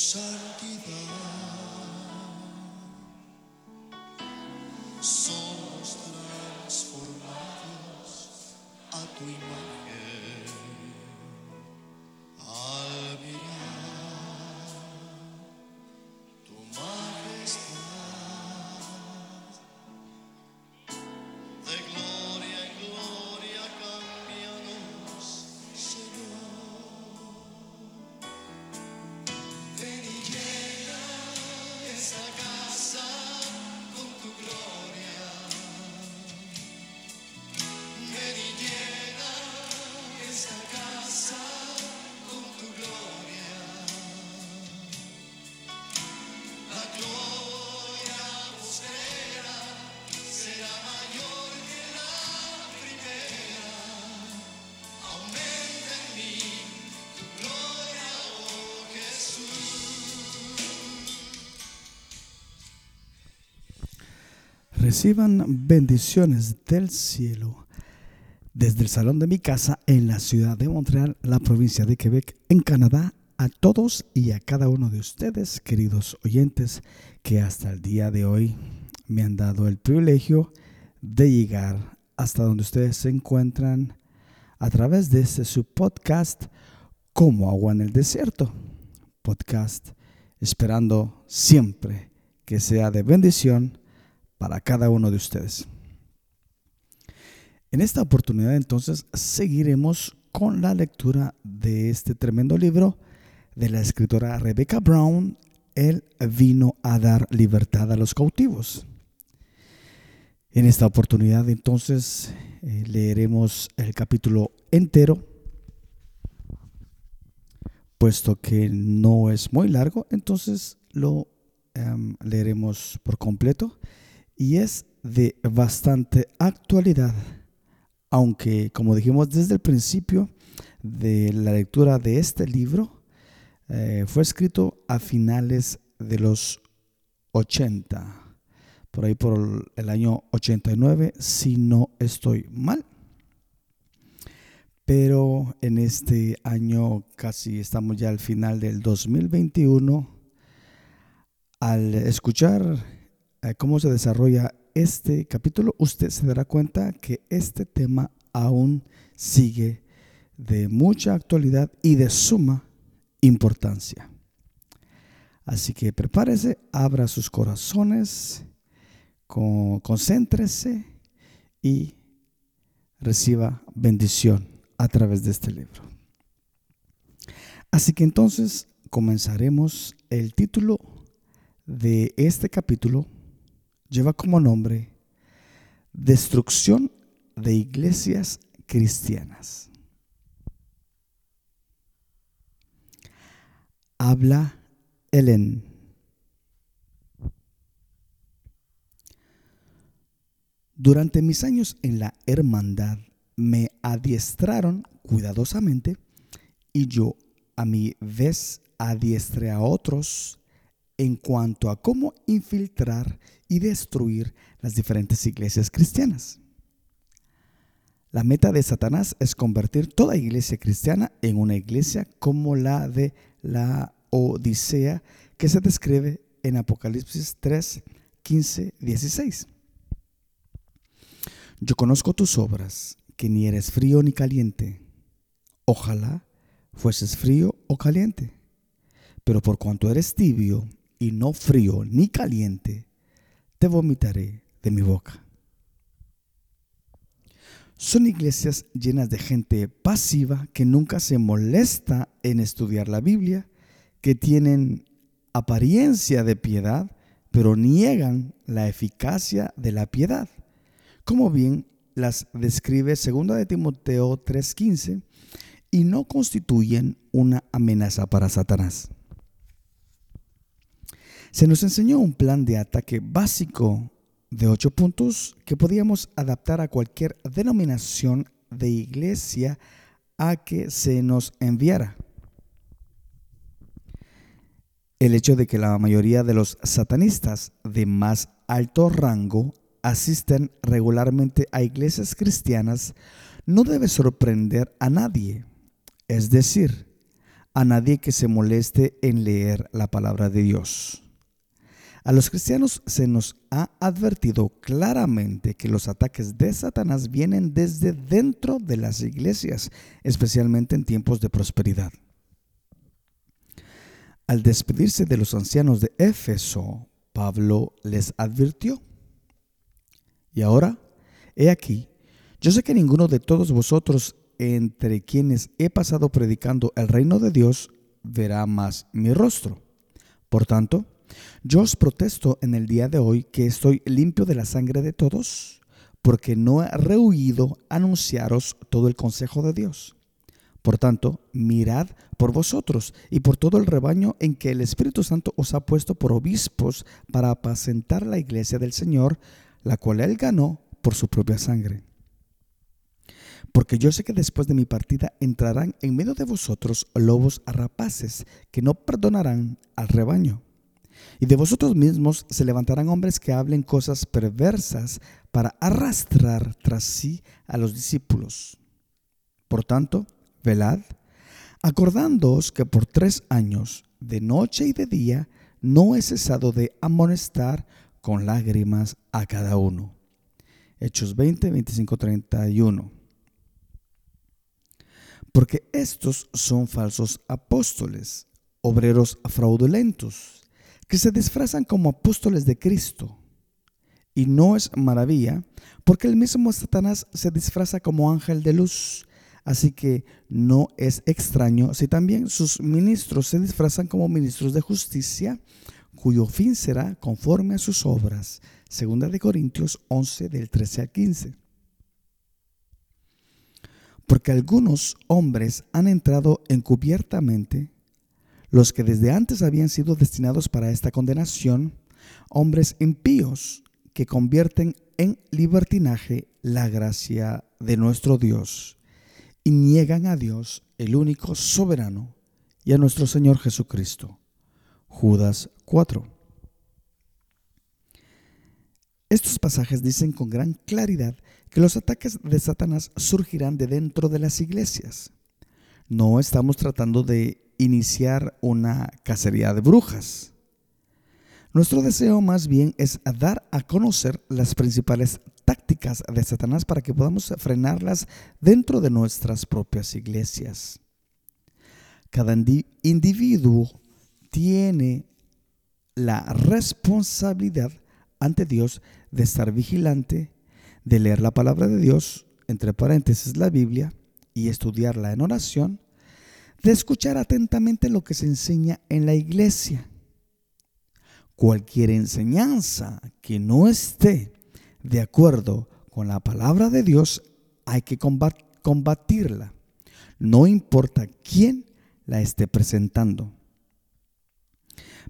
山的那。Reciban bendiciones del cielo desde el salón de mi casa en la ciudad de Montreal, la provincia de Quebec, en Canadá, a todos y a cada uno de ustedes, queridos oyentes, que hasta el día de hoy me han dado el privilegio de llegar hasta donde ustedes se encuentran a través de este su podcast Como agua en el desierto. Podcast esperando siempre que sea de bendición para cada uno de ustedes. En esta oportunidad entonces seguiremos con la lectura de este tremendo libro de la escritora Rebecca Brown, Él vino a dar libertad a los cautivos. En esta oportunidad entonces eh, leeremos el capítulo entero, puesto que no es muy largo, entonces lo em, leeremos por completo y es de bastante actualidad, aunque como dijimos desde el principio de la lectura de este libro, eh, fue escrito a finales de los 80, por ahí por el año 89, si no estoy mal. Pero en este año casi estamos ya al final del 2021. Al escuchar eh, cómo se desarrolla este capítulo, usted se dará cuenta que este tema aún sigue de mucha actualidad y de suma importancia. Así que prepárese, abra sus corazones, con- concéntrese y reciba bendición a través de este libro. Así que entonces comenzaremos. El título de este capítulo lleva como nombre Destrucción de iglesias cristianas. Habla Ellen. Durante mis años en la hermandad me adiestraron cuidadosamente y yo a mi vez adiestré a otros en cuanto a cómo infiltrar y destruir las diferentes iglesias cristianas. La meta de Satanás es convertir toda iglesia cristiana en una iglesia como la de la Odisea que se describe en Apocalipsis 3, 15, 16. Yo conozco tus obras, que ni eres frío ni caliente. Ojalá fueses frío o caliente. Pero por cuanto eres tibio y no frío ni caliente, te vomitaré de mi boca. Son iglesias llenas de gente pasiva que nunca se molesta en estudiar la Biblia, que tienen apariencia de piedad, pero niegan la eficacia de la piedad, como bien las describe 2 de Timoteo 3:15, y no constituyen una amenaza para Satanás. Se nos enseñó un plan de ataque básico de ocho puntos que podíamos adaptar a cualquier denominación de iglesia a que se nos enviara. el hecho de que la mayoría de los satanistas de más alto rango asisten regularmente a iglesias cristianas no debe sorprender a nadie, es decir, a nadie que se moleste en leer la palabra de Dios. A los cristianos se nos ha advertido claramente que los ataques de Satanás vienen desde dentro de las iglesias, especialmente en tiempos de prosperidad. Al despedirse de los ancianos de Éfeso, Pablo les advirtió. Y ahora, he aquí, yo sé que ninguno de todos vosotros entre quienes he pasado predicando el reino de Dios verá más mi rostro. Por tanto, yo os protesto en el día de hoy que estoy limpio de la sangre de todos, porque no he rehuido anunciaros todo el consejo de Dios. Por tanto, mirad por vosotros y por todo el rebaño en que el Espíritu Santo os ha puesto por obispos para apacentar la iglesia del Señor, la cual él ganó por su propia sangre. Porque yo sé que después de mi partida entrarán en medio de vosotros lobos rapaces que no perdonarán al rebaño. Y de vosotros mismos se levantarán hombres que hablen cosas perversas para arrastrar tras sí a los discípulos. Por tanto, velad, acordándoos que por tres años, de noche y de día, no he cesado de amonestar con lágrimas a cada uno. Hechos 20, 25, 31. Porque estos son falsos apóstoles, obreros fraudulentos que se disfrazan como apóstoles de Cristo. Y no es maravilla, porque el mismo Satanás se disfraza como ángel de luz. Así que no es extraño si también sus ministros se disfrazan como ministros de justicia, cuyo fin será conforme a sus obras. Segunda de Corintios 11 del 13 al 15. Porque algunos hombres han entrado encubiertamente los que desde antes habían sido destinados para esta condenación, hombres impíos que convierten en libertinaje la gracia de nuestro Dios y niegan a Dios, el único soberano, y a nuestro Señor Jesucristo. Judas 4. Estos pasajes dicen con gran claridad que los ataques de Satanás surgirán de dentro de las iglesias. No estamos tratando de iniciar una cacería de brujas. Nuestro deseo más bien es dar a conocer las principales tácticas de Satanás para que podamos frenarlas dentro de nuestras propias iglesias. Cada individuo tiene la responsabilidad ante Dios de estar vigilante, de leer la palabra de Dios, entre paréntesis la Biblia, y estudiarla en oración, de escuchar atentamente lo que se enseña en la iglesia. Cualquier enseñanza que no esté de acuerdo con la palabra de Dios, hay que combatirla. No importa quién la esté presentando.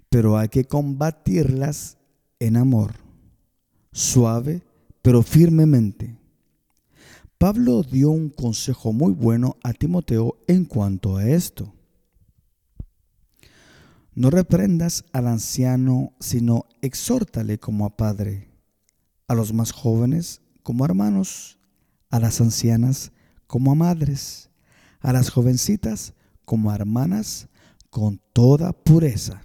Pero hay que combatirlas en amor, suave, pero firmemente. Pablo dio un consejo muy bueno a Timoteo en cuanto a esto. No reprendas al anciano, sino exhórtale como a padre, a los más jóvenes como hermanos, a las ancianas como a madres, a las jovencitas como a hermanas, con toda pureza.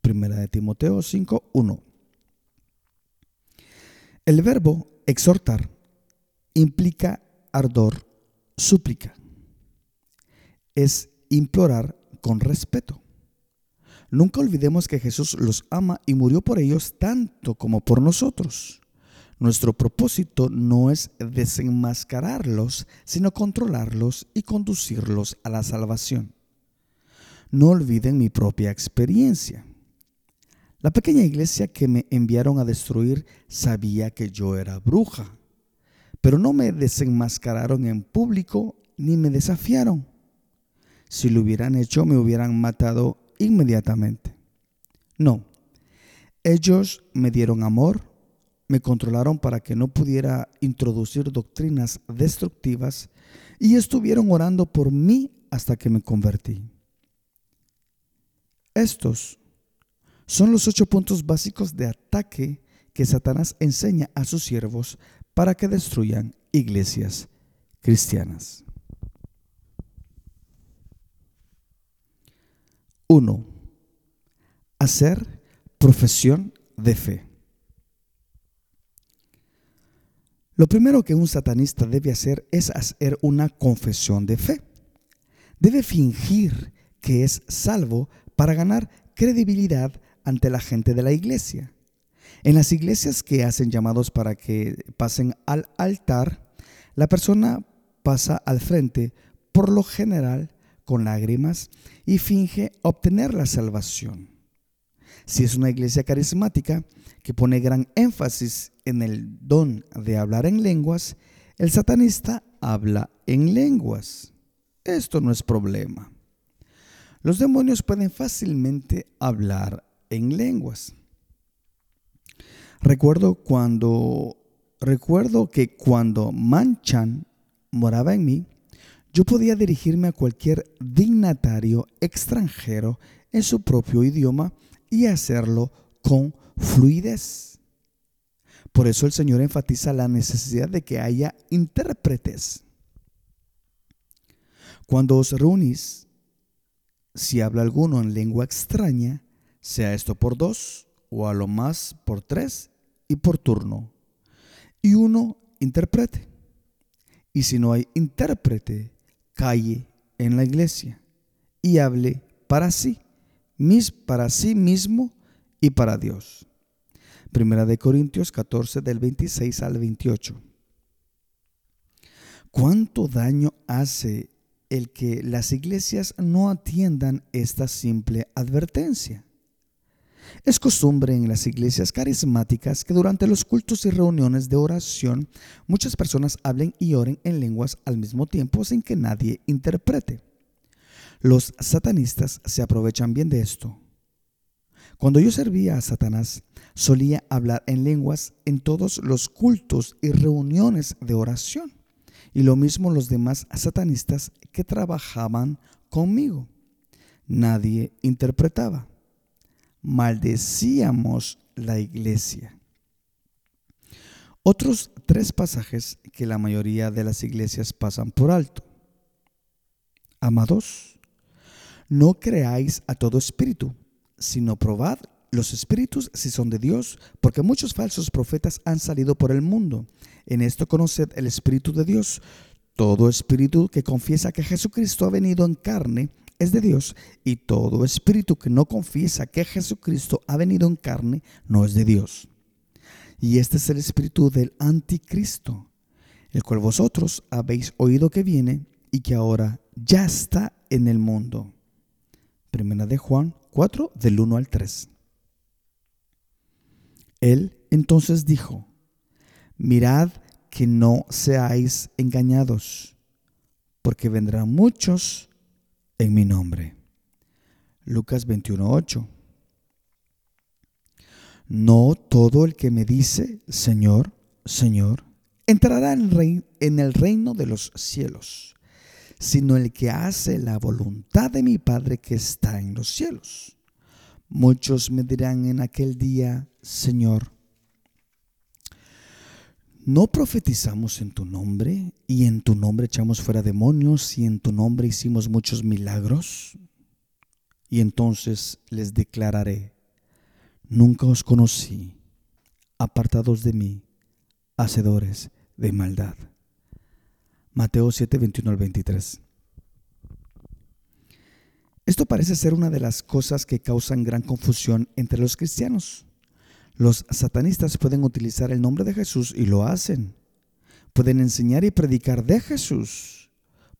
Primera de Timoteo 5:1. El verbo exhortar implica ardor, súplica. Es implorar con respeto. Nunca olvidemos que Jesús los ama y murió por ellos tanto como por nosotros. Nuestro propósito no es desenmascararlos, sino controlarlos y conducirlos a la salvación. No olviden mi propia experiencia. La pequeña iglesia que me enviaron a destruir sabía que yo era bruja pero no me desenmascararon en público ni me desafiaron. Si lo hubieran hecho, me hubieran matado inmediatamente. No, ellos me dieron amor, me controlaron para que no pudiera introducir doctrinas destructivas y estuvieron orando por mí hasta que me convertí. Estos son los ocho puntos básicos de ataque que Satanás enseña a sus siervos para que destruyan iglesias cristianas. 1. Hacer profesión de fe. Lo primero que un satanista debe hacer es hacer una confesión de fe. Debe fingir que es salvo para ganar credibilidad ante la gente de la iglesia. En las iglesias que hacen llamados para que pasen al altar, la persona pasa al frente, por lo general con lágrimas, y finge obtener la salvación. Si es una iglesia carismática que pone gran énfasis en el don de hablar en lenguas, el satanista habla en lenguas. Esto no es problema. Los demonios pueden fácilmente hablar en lenguas. Recuerdo cuando recuerdo que cuando Manchan moraba en mí, yo podía dirigirme a cualquier dignatario extranjero en su propio idioma y hacerlo con fluidez. Por eso el Señor enfatiza la necesidad de que haya intérpretes. Cuando os reunís, si habla alguno en lengua extraña, sea esto por dos o a lo más por tres y por turno, y uno interprete. Y si no hay intérprete, calle en la iglesia y hable para sí, mis, para sí mismo y para Dios. Primera de Corintios 14 del 26 al 28. ¿Cuánto daño hace el que las iglesias no atiendan esta simple advertencia? Es costumbre en las iglesias carismáticas que durante los cultos y reuniones de oración muchas personas hablen y oren en lenguas al mismo tiempo sin que nadie interprete. Los satanistas se aprovechan bien de esto. Cuando yo servía a Satanás, solía hablar en lenguas en todos los cultos y reuniones de oración, y lo mismo los demás satanistas que trabajaban conmigo. Nadie interpretaba maldecíamos la iglesia. Otros tres pasajes que la mayoría de las iglesias pasan por alto. Amados, no creáis a todo espíritu, sino probad los espíritus si son de Dios, porque muchos falsos profetas han salido por el mundo. En esto conoced el Espíritu de Dios. Todo espíritu que confiesa que Jesucristo ha venido en carne es de Dios y todo espíritu que no confiesa que Jesucristo ha venido en carne no es de Dios. Y este es el espíritu del anticristo, el cual vosotros habéis oído que viene y que ahora ya está en el mundo. Primera de Juan 4 del 1 al 3. Él entonces dijo, mirad que no seáis engañados, porque vendrán muchos en mi nombre. Lucas 21:8. No todo el que me dice, Señor, Señor, entrará en el reino de los cielos, sino el que hace la voluntad de mi Padre que está en los cielos. Muchos me dirán en aquel día, Señor, ¿No profetizamos en tu nombre y en tu nombre echamos fuera demonios y en tu nombre hicimos muchos milagros? Y entonces les declararé, nunca os conocí, apartados de mí, hacedores de maldad. Mateo 7, 21 al 23. Esto parece ser una de las cosas que causan gran confusión entre los cristianos. Los satanistas pueden utilizar el nombre de Jesús y lo hacen. Pueden enseñar y predicar de Jesús.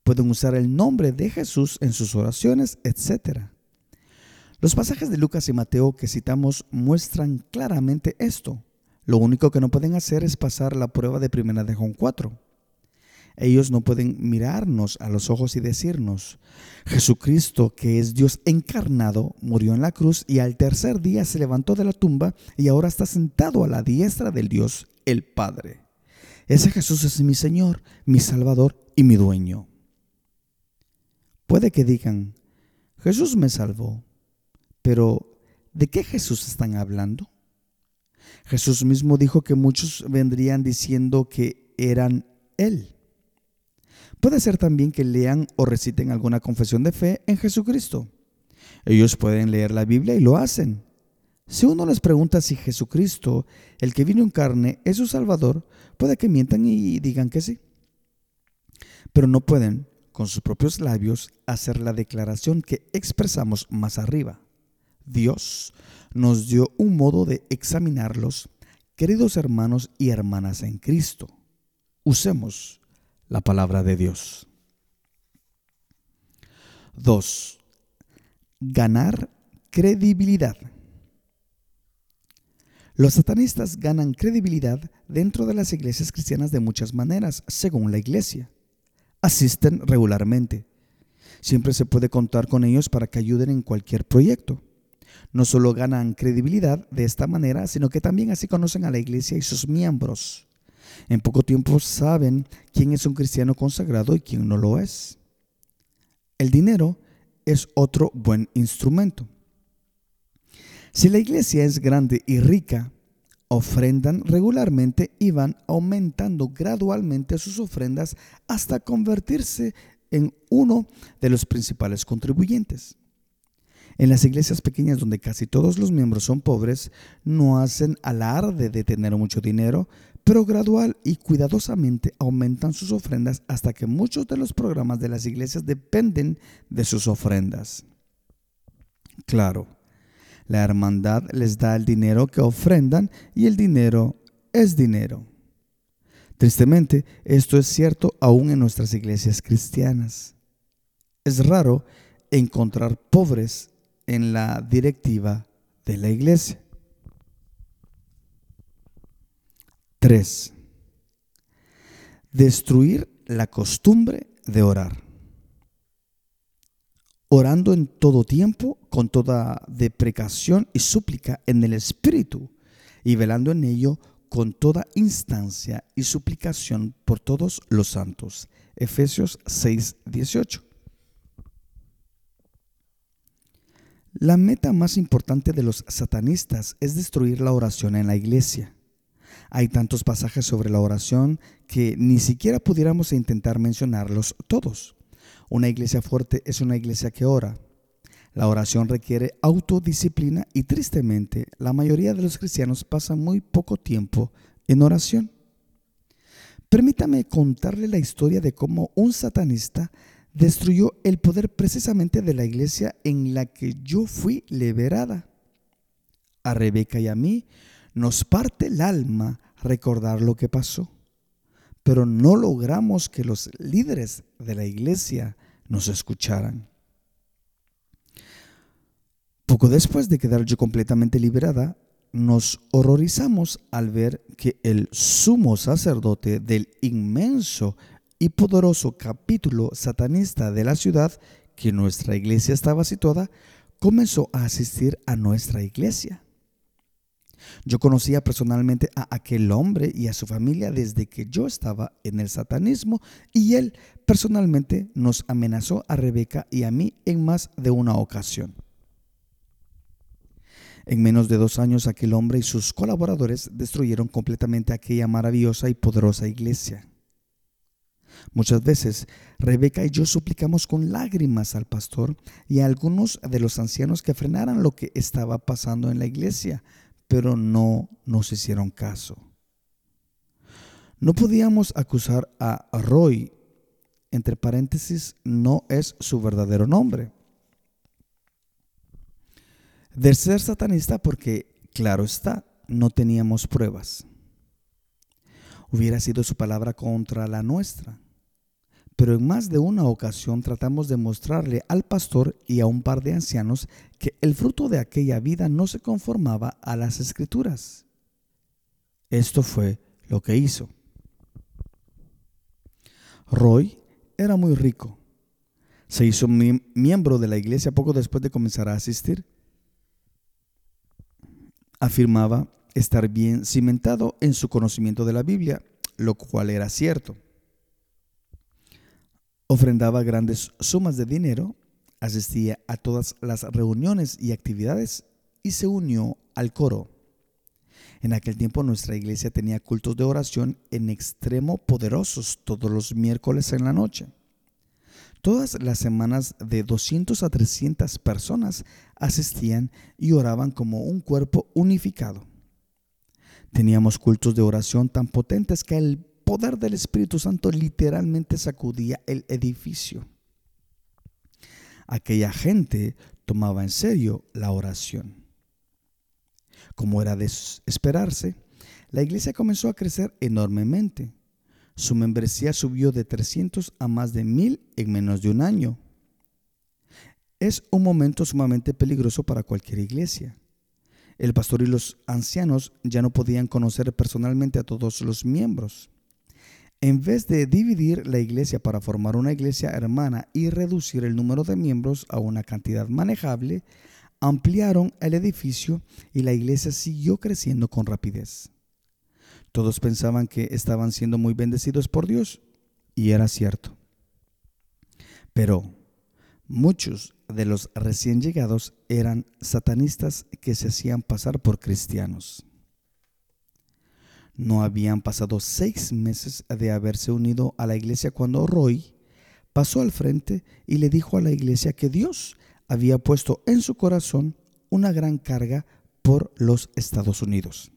Pueden usar el nombre de Jesús en sus oraciones, etc. Los pasajes de Lucas y Mateo que citamos muestran claramente esto. Lo único que no pueden hacer es pasar la prueba de primera de Juan 4. Ellos no pueden mirarnos a los ojos y decirnos, Jesucristo, que es Dios encarnado, murió en la cruz y al tercer día se levantó de la tumba y ahora está sentado a la diestra del Dios, el Padre. Ese Jesús es mi Señor, mi Salvador y mi dueño. Puede que digan, Jesús me salvó, pero ¿de qué Jesús están hablando? Jesús mismo dijo que muchos vendrían diciendo que eran Él. Puede ser también que lean o reciten alguna confesión de fe en Jesucristo. Ellos pueden leer la Biblia y lo hacen. Si uno les pregunta si Jesucristo, el que vino en carne, es su Salvador, puede que mientan y digan que sí. Pero no pueden, con sus propios labios, hacer la declaración que expresamos más arriba. Dios nos dio un modo de examinarlos, queridos hermanos y hermanas en Cristo. Usemos la palabra de Dios. 2. Ganar credibilidad. Los satanistas ganan credibilidad dentro de las iglesias cristianas de muchas maneras, según la iglesia. Asisten regularmente. Siempre se puede contar con ellos para que ayuden en cualquier proyecto. No solo ganan credibilidad de esta manera, sino que también así conocen a la iglesia y sus miembros. En poco tiempo saben quién es un cristiano consagrado y quién no lo es. El dinero es otro buen instrumento. Si la iglesia es grande y rica, ofrendan regularmente y van aumentando gradualmente sus ofrendas hasta convertirse en uno de los principales contribuyentes. En las iglesias pequeñas donde casi todos los miembros son pobres, no hacen alarde de tener mucho dinero, pero gradual y cuidadosamente aumentan sus ofrendas hasta que muchos de los programas de las iglesias dependen de sus ofrendas. Claro, la hermandad les da el dinero que ofrendan y el dinero es dinero. Tristemente, esto es cierto aún en nuestras iglesias cristianas. Es raro encontrar pobres en la directiva de la iglesia. 3. Destruir la costumbre de orar. Orando en todo tiempo, con toda deprecación y súplica en el Espíritu, y velando en ello con toda instancia y suplicación por todos los santos. Efesios 6, 18. La meta más importante de los satanistas es destruir la oración en la iglesia. Hay tantos pasajes sobre la oración que ni siquiera pudiéramos intentar mencionarlos todos. Una iglesia fuerte es una iglesia que ora. La oración requiere autodisciplina y tristemente la mayoría de los cristianos pasan muy poco tiempo en oración. Permítame contarle la historia de cómo un satanista destruyó el poder precisamente de la iglesia en la que yo fui liberada. A Rebeca y a mí nos parte el alma recordar lo que pasó, pero no logramos que los líderes de la iglesia nos escucharan. Poco después de quedar yo completamente liberada, nos horrorizamos al ver que el sumo sacerdote del inmenso y poderoso capítulo satanista de la ciudad que nuestra iglesia estaba situada, comenzó a asistir a nuestra iglesia. Yo conocía personalmente a aquel hombre y a su familia desde que yo estaba en el satanismo y él personalmente nos amenazó a Rebeca y a mí en más de una ocasión. En menos de dos años aquel hombre y sus colaboradores destruyeron completamente aquella maravillosa y poderosa iglesia. Muchas veces Rebeca y yo suplicamos con lágrimas al pastor y a algunos de los ancianos que frenaran lo que estaba pasando en la iglesia, pero no nos hicieron caso. No podíamos acusar a Roy, entre paréntesis, no es su verdadero nombre, de ser satanista porque, claro está, no teníamos pruebas. Hubiera sido su palabra contra la nuestra pero en más de una ocasión tratamos de mostrarle al pastor y a un par de ancianos que el fruto de aquella vida no se conformaba a las escrituras. Esto fue lo que hizo. Roy era muy rico. Se hizo miembro de la iglesia poco después de comenzar a asistir. Afirmaba estar bien cimentado en su conocimiento de la Biblia, lo cual era cierto ofrendaba grandes sumas de dinero, asistía a todas las reuniones y actividades y se unió al coro. En aquel tiempo nuestra iglesia tenía cultos de oración en extremo poderosos todos los miércoles en la noche. Todas las semanas de 200 a 300 personas asistían y oraban como un cuerpo unificado. Teníamos cultos de oración tan potentes que el poder del Espíritu Santo literalmente sacudía el edificio. Aquella gente tomaba en serio la oración. Como era de esperarse, la iglesia comenzó a crecer enormemente su membresía subió de 300 a más de 1000 en menos de un año. Es un momento sumamente peligroso para cualquier iglesia. El pastor y los ancianos ya no podían conocer personalmente a todos los miembros. En vez de dividir la iglesia para formar una iglesia hermana y reducir el número de miembros a una cantidad manejable, ampliaron el edificio y la iglesia siguió creciendo con rapidez. Todos pensaban que estaban siendo muy bendecidos por Dios y era cierto. Pero muchos de los recién llegados eran satanistas que se hacían pasar por cristianos. No habían pasado seis meses de haberse unido a la iglesia cuando Roy pasó al frente y le dijo a la iglesia que Dios había puesto en su corazón una gran carga por los Estados Unidos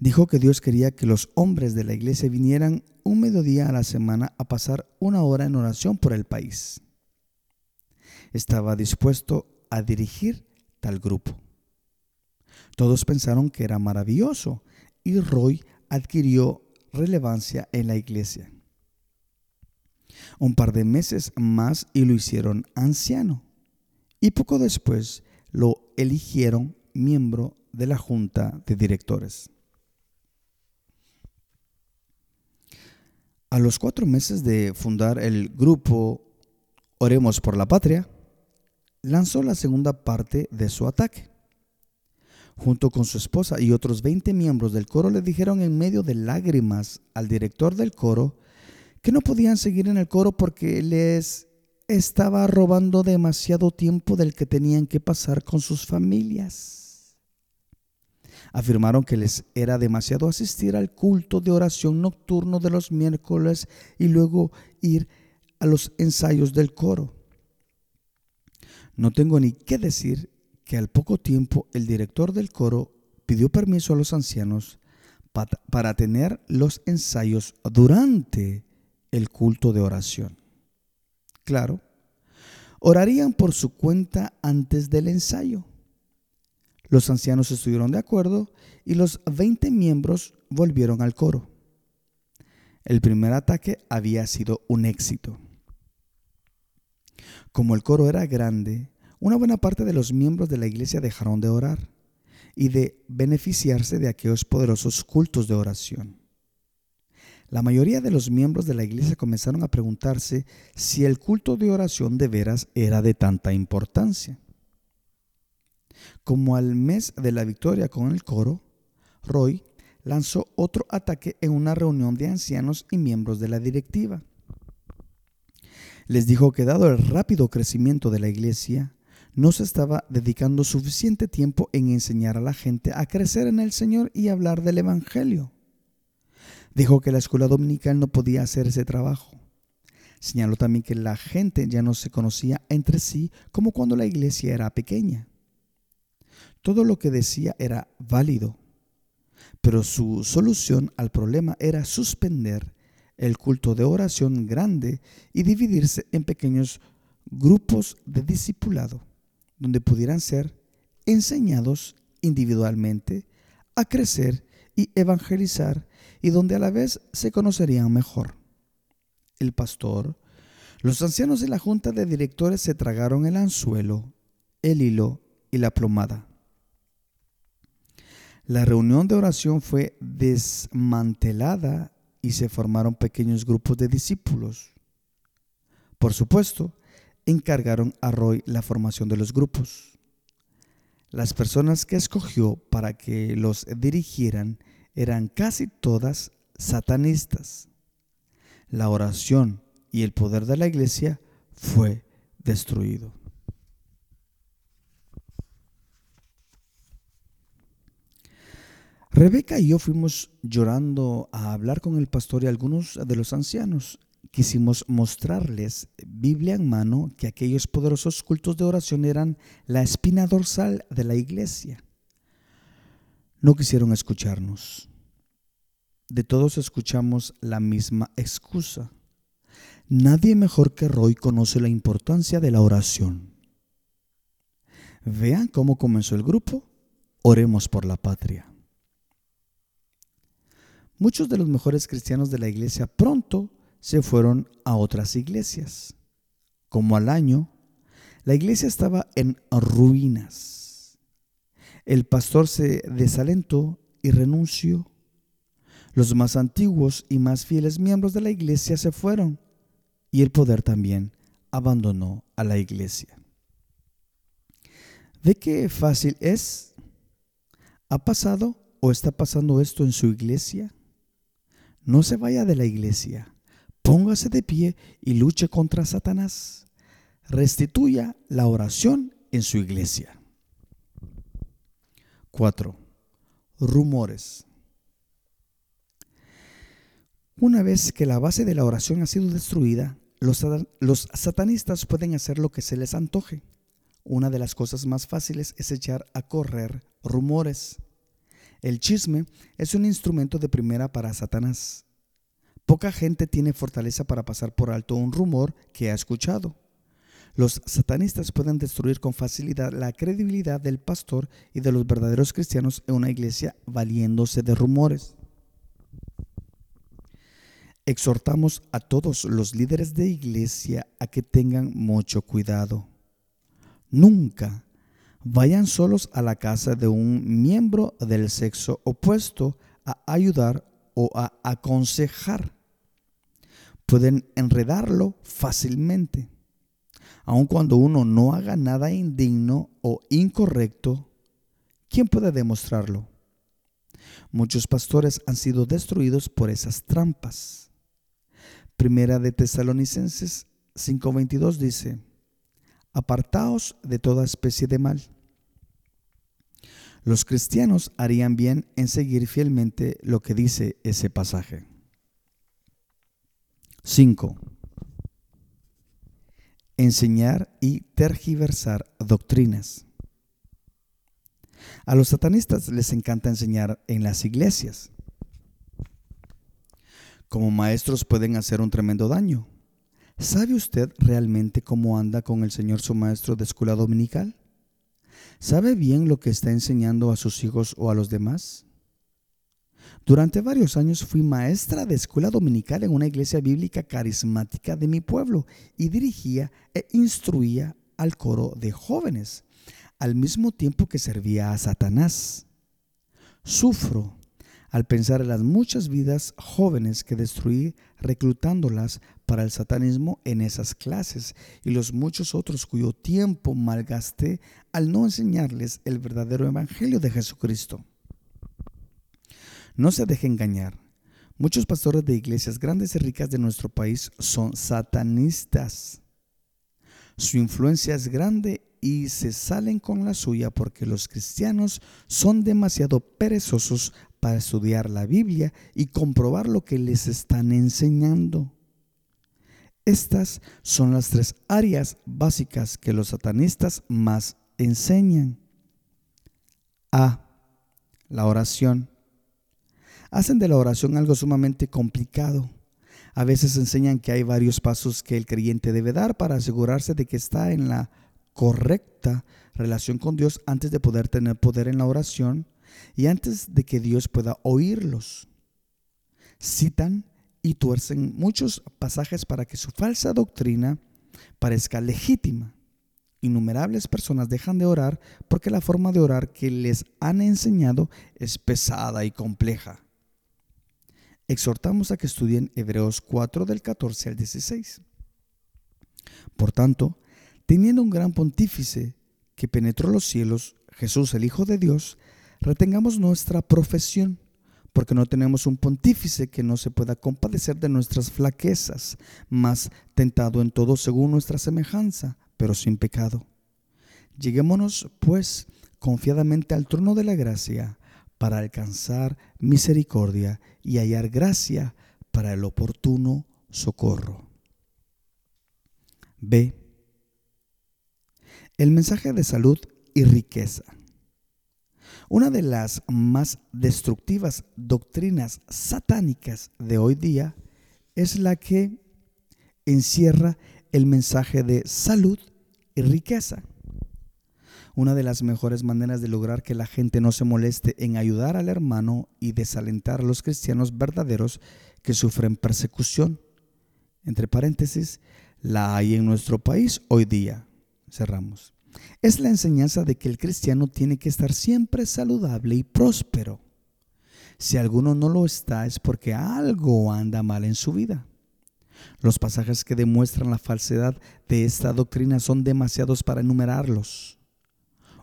dijo que Dios quería que los hombres de la iglesia vinieran un mediodía a la semana a pasar una hora en oración por el país. Estaba dispuesto a dirigir tal grupo. Todos pensaron que era maravilloso y Roy adquirió relevancia en la iglesia. Un par de meses más y lo hicieron anciano. Y poco después lo eligieron miembro de la junta de directores. A los cuatro meses de fundar el grupo Oremos por la Patria, lanzó la segunda parte de su ataque. Junto con su esposa y otros 20 miembros del coro le dijeron en medio de lágrimas al director del coro que no podían seguir en el coro porque les estaba robando demasiado tiempo del que tenían que pasar con sus familias afirmaron que les era demasiado asistir al culto de oración nocturno de los miércoles y luego ir a los ensayos del coro. No tengo ni qué decir que al poco tiempo el director del coro pidió permiso a los ancianos para tener los ensayos durante el culto de oración. Claro, orarían por su cuenta antes del ensayo. Los ancianos estuvieron de acuerdo y los 20 miembros volvieron al coro. El primer ataque había sido un éxito. Como el coro era grande, una buena parte de los miembros de la iglesia dejaron de orar y de beneficiarse de aquellos poderosos cultos de oración. La mayoría de los miembros de la iglesia comenzaron a preguntarse si el culto de oración de veras era de tanta importancia. Como al mes de la victoria con el coro, Roy lanzó otro ataque en una reunión de ancianos y miembros de la directiva. Les dijo que dado el rápido crecimiento de la iglesia, no se estaba dedicando suficiente tiempo en enseñar a la gente a crecer en el Señor y hablar del Evangelio. Dijo que la escuela dominical no podía hacer ese trabajo. Señaló también que la gente ya no se conocía entre sí como cuando la iglesia era pequeña. Todo lo que decía era válido, pero su solución al problema era suspender el culto de oración grande y dividirse en pequeños grupos de discipulado, donde pudieran ser enseñados individualmente a crecer y evangelizar y donde a la vez se conocerían mejor. El pastor, los ancianos de la junta de directores se tragaron el anzuelo, el hilo y la plomada. La reunión de oración fue desmantelada y se formaron pequeños grupos de discípulos. Por supuesto, encargaron a Roy la formación de los grupos. Las personas que escogió para que los dirigieran eran casi todas satanistas. La oración y el poder de la iglesia fue destruido. Rebeca y yo fuimos llorando a hablar con el pastor y algunos de los ancianos Quisimos mostrarles, Biblia en mano, que aquellos poderosos cultos de oración eran la espina dorsal de la iglesia. No quisieron escucharnos. De todos escuchamos la misma excusa. Nadie mejor que Roy conoce la importancia de la oración. Vean cómo comenzó el grupo. Oremos por la patria. Muchos de los mejores cristianos de la iglesia pronto se fueron a otras iglesias. Como al año, la iglesia estaba en ruinas. El pastor se desalentó y renunció. Los más antiguos y más fieles miembros de la iglesia se fueron y el poder también abandonó a la iglesia. ¿De qué fácil es? ¿Ha pasado o está pasando esto en su iglesia? No se vaya de la iglesia. Póngase de pie y luche contra Satanás. Restituya la oración en su iglesia. 4. Rumores. Una vez que la base de la oración ha sido destruida, los, los, satanistas pueden hacer lo que se les antoje. Una de las cosas más fáciles es echar a correr rumores. El chisme es un instrumento de primera para Satanás. Poca gente tiene fortaleza para pasar por alto un rumor que ha escuchado. Los satanistas pueden destruir con facilidad la credibilidad del pastor y de los verdaderos cristianos en una iglesia valiéndose de rumores. Exhortamos a todos los líderes de iglesia a que tengan mucho cuidado. Nunca vayan solos a la casa de un miembro del sexo opuesto a ayudar o a aconsejar. Pueden enredarlo fácilmente. Aun cuando uno no haga nada indigno o incorrecto, ¿quién puede demostrarlo? Muchos pastores han sido destruidos por esas trampas. Primera de Tesalonicenses 5:22 dice, apartaos de toda especie de mal. Los cristianos harían bien en seguir fielmente lo que dice ese pasaje. 5. Enseñar y tergiversar doctrinas. A los satanistas les encanta enseñar en las iglesias. Como maestros pueden hacer un tremendo daño. ¿Sabe usted realmente cómo anda con el Señor su maestro de escuela dominical? ¿Sabe bien lo que está enseñando a sus hijos o a los demás? Durante varios años fui maestra de escuela dominical en una iglesia bíblica carismática de mi pueblo y dirigía e instruía al coro de jóvenes, al mismo tiempo que servía a Satanás. Sufro al pensar en las muchas vidas jóvenes que destruí reclutándolas para el satanismo en esas clases y los muchos otros cuyo tiempo malgasté al no enseñarles el verdadero evangelio de Jesucristo. No se deje engañar. Muchos pastores de iglesias grandes y ricas de nuestro país son satanistas. Su influencia es grande y se salen con la suya porque los cristianos son demasiado perezosos para estudiar la Biblia y comprobar lo que les están enseñando. Estas son las tres áreas básicas que los satanistas más enseñan. A. La oración. Hacen de la oración algo sumamente complicado. A veces enseñan que hay varios pasos que el creyente debe dar para asegurarse de que está en la correcta relación con Dios antes de poder tener poder en la oración y antes de que Dios pueda oírlos. Citan y tuercen muchos pasajes para que su falsa doctrina parezca legítima. Innumerables personas dejan de orar porque la forma de orar que les han enseñado es pesada y compleja. Exhortamos a que estudien Hebreos 4 del 14 al 16. Por tanto, teniendo un gran pontífice que penetró los cielos, Jesús el Hijo de Dios, retengamos nuestra profesión, porque no tenemos un pontífice que no se pueda compadecer de nuestras flaquezas, mas tentado en todo según nuestra semejanza, pero sin pecado. Lleguémonos, pues, confiadamente al trono de la gracia, para alcanzar misericordia y hallar gracia para el oportuno socorro. B. El mensaje de salud y riqueza. Una de las más destructivas doctrinas satánicas de hoy día es la que encierra el mensaje de salud y riqueza. Una de las mejores maneras de lograr que la gente no se moleste en ayudar al hermano y desalentar a los cristianos verdaderos que sufren persecución. Entre paréntesis, la hay en nuestro país hoy día. Cerramos. Es la enseñanza de que el cristiano tiene que estar siempre saludable y próspero. Si alguno no lo está es porque algo anda mal en su vida. Los pasajes que demuestran la falsedad de esta doctrina son demasiados para enumerarlos.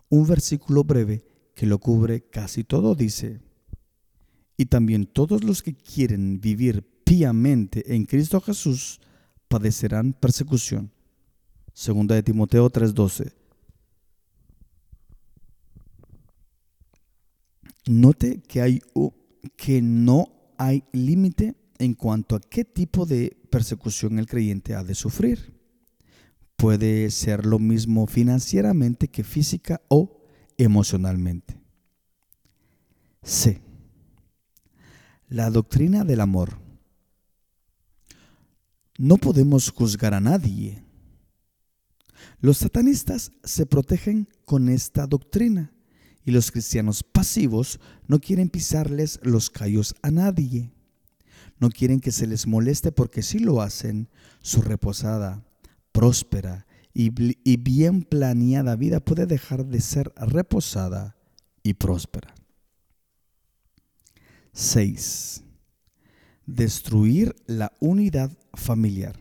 Un versículo breve que lo cubre casi todo dice, y también todos los que quieren vivir piamente en Cristo Jesús padecerán persecución. Segunda de Timoteo 3:12. Note que, hay, que no hay límite en cuanto a qué tipo de persecución el creyente ha de sufrir. Puede ser lo mismo financieramente que física o emocionalmente. C. La doctrina del amor. No podemos juzgar a nadie. Los satanistas se protegen con esta doctrina y los cristianos pasivos no quieren pisarles los callos a nadie. No quieren que se les moleste porque si lo hacen, su reposada, próspera y, bien planeada vida puede dejar de ser reposada y próspera. 6. Destruir la unidad familiar.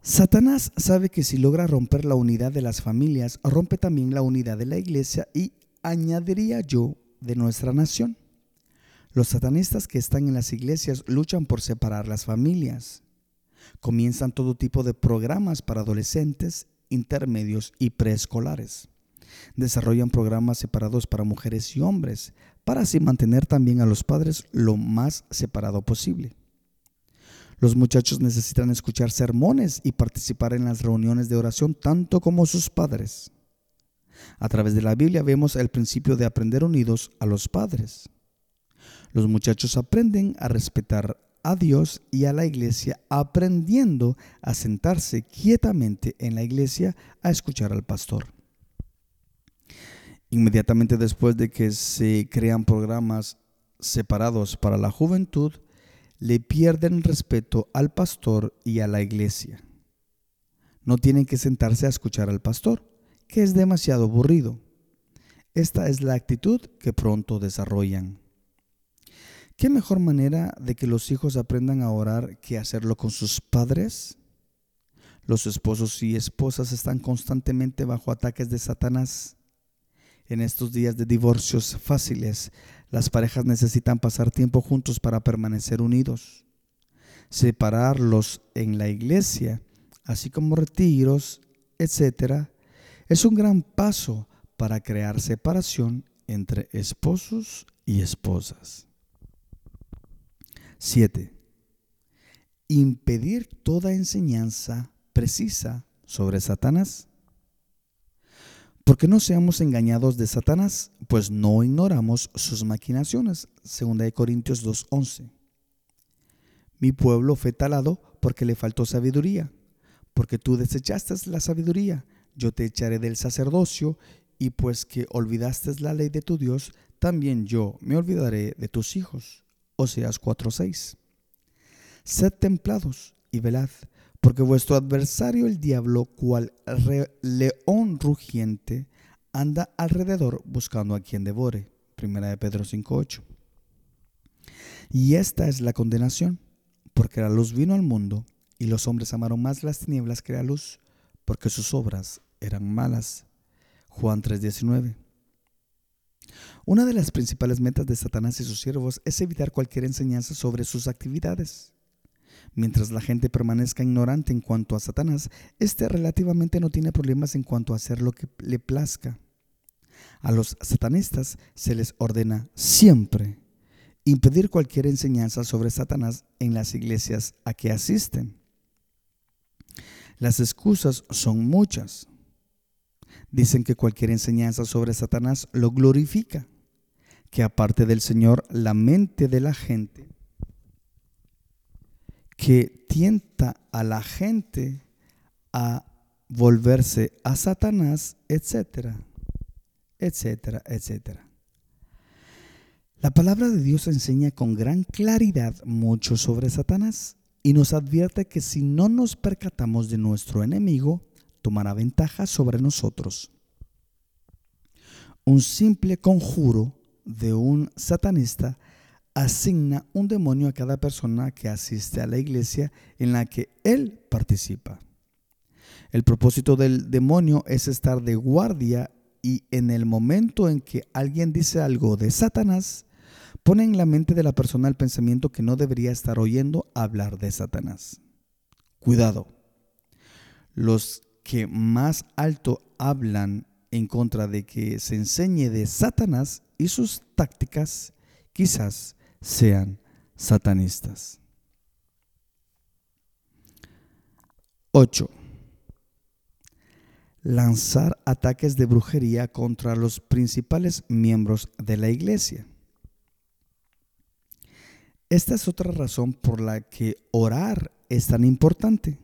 Satanás sabe que si logra romper la unidad de las familias, rompe también la unidad de la iglesia y, añadiría yo, de nuestra nación. Los satanistas que están en las iglesias luchan por separar las familias. Comienzan todo tipo de programas para adolescentes, intermedios y preescolares. Desarrollan programas separados para mujeres y hombres, para así mantener también a los padres lo más separado posible. Los muchachos necesitan escuchar sermones y participar en las reuniones de oración tanto como sus padres. A través de la Biblia vemos el principio de aprender unidos a los padres. Los muchachos aprenden a respetar a Dios y a la iglesia, aprendiendo a sentarse quietamente en la iglesia a escuchar al pastor. Inmediatamente después de que se crean programas separados para la juventud, le pierden respeto al pastor y a la iglesia. No tienen que sentarse a escuchar al pastor, que es demasiado aburrido. Esta es la actitud que pronto desarrollan. ¿Qué mejor manera de que los hijos aprendan a orar que hacerlo con sus padres? Los esposos y esposas están constantemente bajo ataques de Satanás. En estos días de divorcios fáciles, las parejas necesitan pasar tiempo juntos para permanecer unidos. Separarlos en la iglesia, así como retiros, etc., es un gran paso para crear separación entre esposos y esposas. 7. Impedir toda enseñanza precisa sobre Satanás. Porque no seamos engañados de Satanás, pues no ignoramos sus maquinaciones. 2 Corintios 2:11. Mi pueblo fue talado porque le faltó sabiduría, porque tú desechaste la sabiduría, yo te echaré del sacerdocio, y pues que olvidaste la ley de tu Dios, también yo me olvidaré de tus hijos. Oseas 4:6. Sed templados y velad, porque vuestro adversario el diablo, cual león rugiente, anda alrededor buscando a quien devore. Primera de Pedro 5:8. Y esta es la condenación, porque la luz vino al mundo, y los hombres amaron más las tinieblas que la luz, porque sus obras eran malas. Juan 3:19. Una de las principales metas de Satanás y sus siervos es evitar cualquier enseñanza sobre sus actividades. Mientras la gente permanezca ignorante en cuanto a Satanás, éste relativamente no tiene problemas en cuanto a hacer lo que le plazca. A los satanistas se les ordena siempre impedir cualquier enseñanza sobre Satanás en las iglesias a que asisten. Las excusas son muchas. Dicen que cualquier enseñanza sobre Satanás lo glorifica, que aparte del Señor, la mente de la gente, que tienta a la gente a volverse a Satanás, etcétera, etcétera, etcétera. La palabra de Dios enseña con gran claridad mucho sobre Satanás y nos advierte que si no nos percatamos de nuestro enemigo, tomará ventaja sobre nosotros. Un simple conjuro de un satanista asigna un demonio a cada persona que asiste a la iglesia en la que él participa. El propósito del demonio es estar de guardia y en el momento en que alguien dice algo de Satanás, pone en la mente de la persona el pensamiento que no debería estar oyendo hablar de Satanás. Cuidado. Los que más alto hablan en contra de que se enseñe de Satanás y sus tácticas quizás sean satanistas. 8. Lanzar ataques de brujería contra los principales miembros de la iglesia. Esta es otra razón por la que orar es tan importante.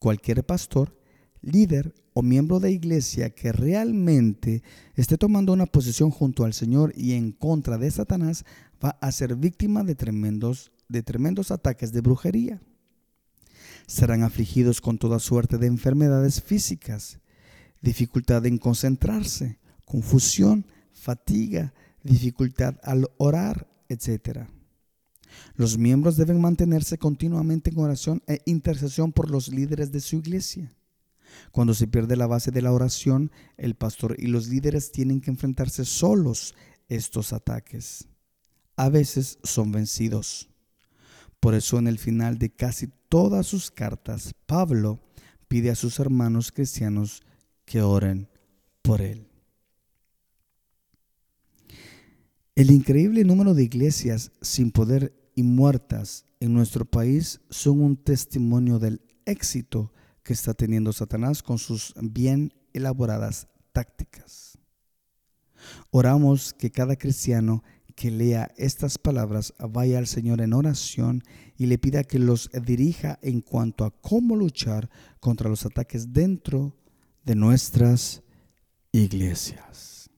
Cualquier pastor, líder o miembro de iglesia que realmente esté tomando una posición junto al Señor y en contra de Satanás va a ser víctima de tremendos, de tremendos ataques de brujería. Serán afligidos con toda suerte de enfermedades físicas, dificultad en concentrarse, confusión, fatiga, dificultad al orar, etc. Los miembros deben mantenerse continuamente en oración e intercesión por los líderes de su iglesia. Cuando se pierde la base de la oración, el pastor y los líderes tienen que enfrentarse solos estos ataques. A veces son vencidos. Por eso en el final de casi todas sus cartas, Pablo pide a sus hermanos cristianos que oren por él. El increíble número de iglesias sin poder y muertas en nuestro país son un testimonio del éxito que está teniendo Satanás con sus bien elaboradas tácticas. Oramos que cada cristiano que lea estas palabras vaya al Señor en oración y le pida que los dirija en cuanto a cómo luchar contra los ataques dentro de nuestras iglesias.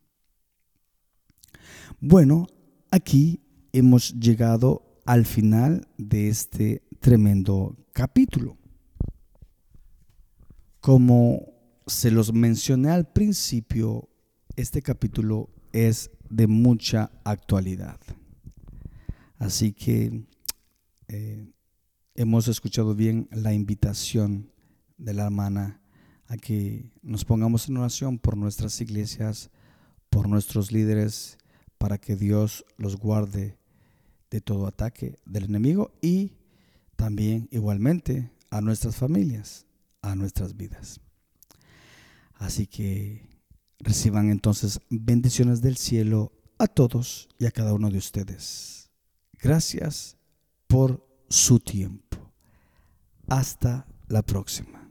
Bueno, aquí hemos llegado al final de este tremendo capítulo. Como se los mencioné al principio, este capítulo es de mucha actualidad. Así que eh, hemos escuchado bien la invitación de la hermana a que nos pongamos en oración por nuestras iglesias, por nuestros líderes, para que Dios los guarde de todo ataque del enemigo y también igualmente a nuestras familias, a nuestras vidas. Así que reciban entonces bendiciones del cielo a todos y a cada uno de ustedes. Gracias por su tiempo. Hasta la próxima.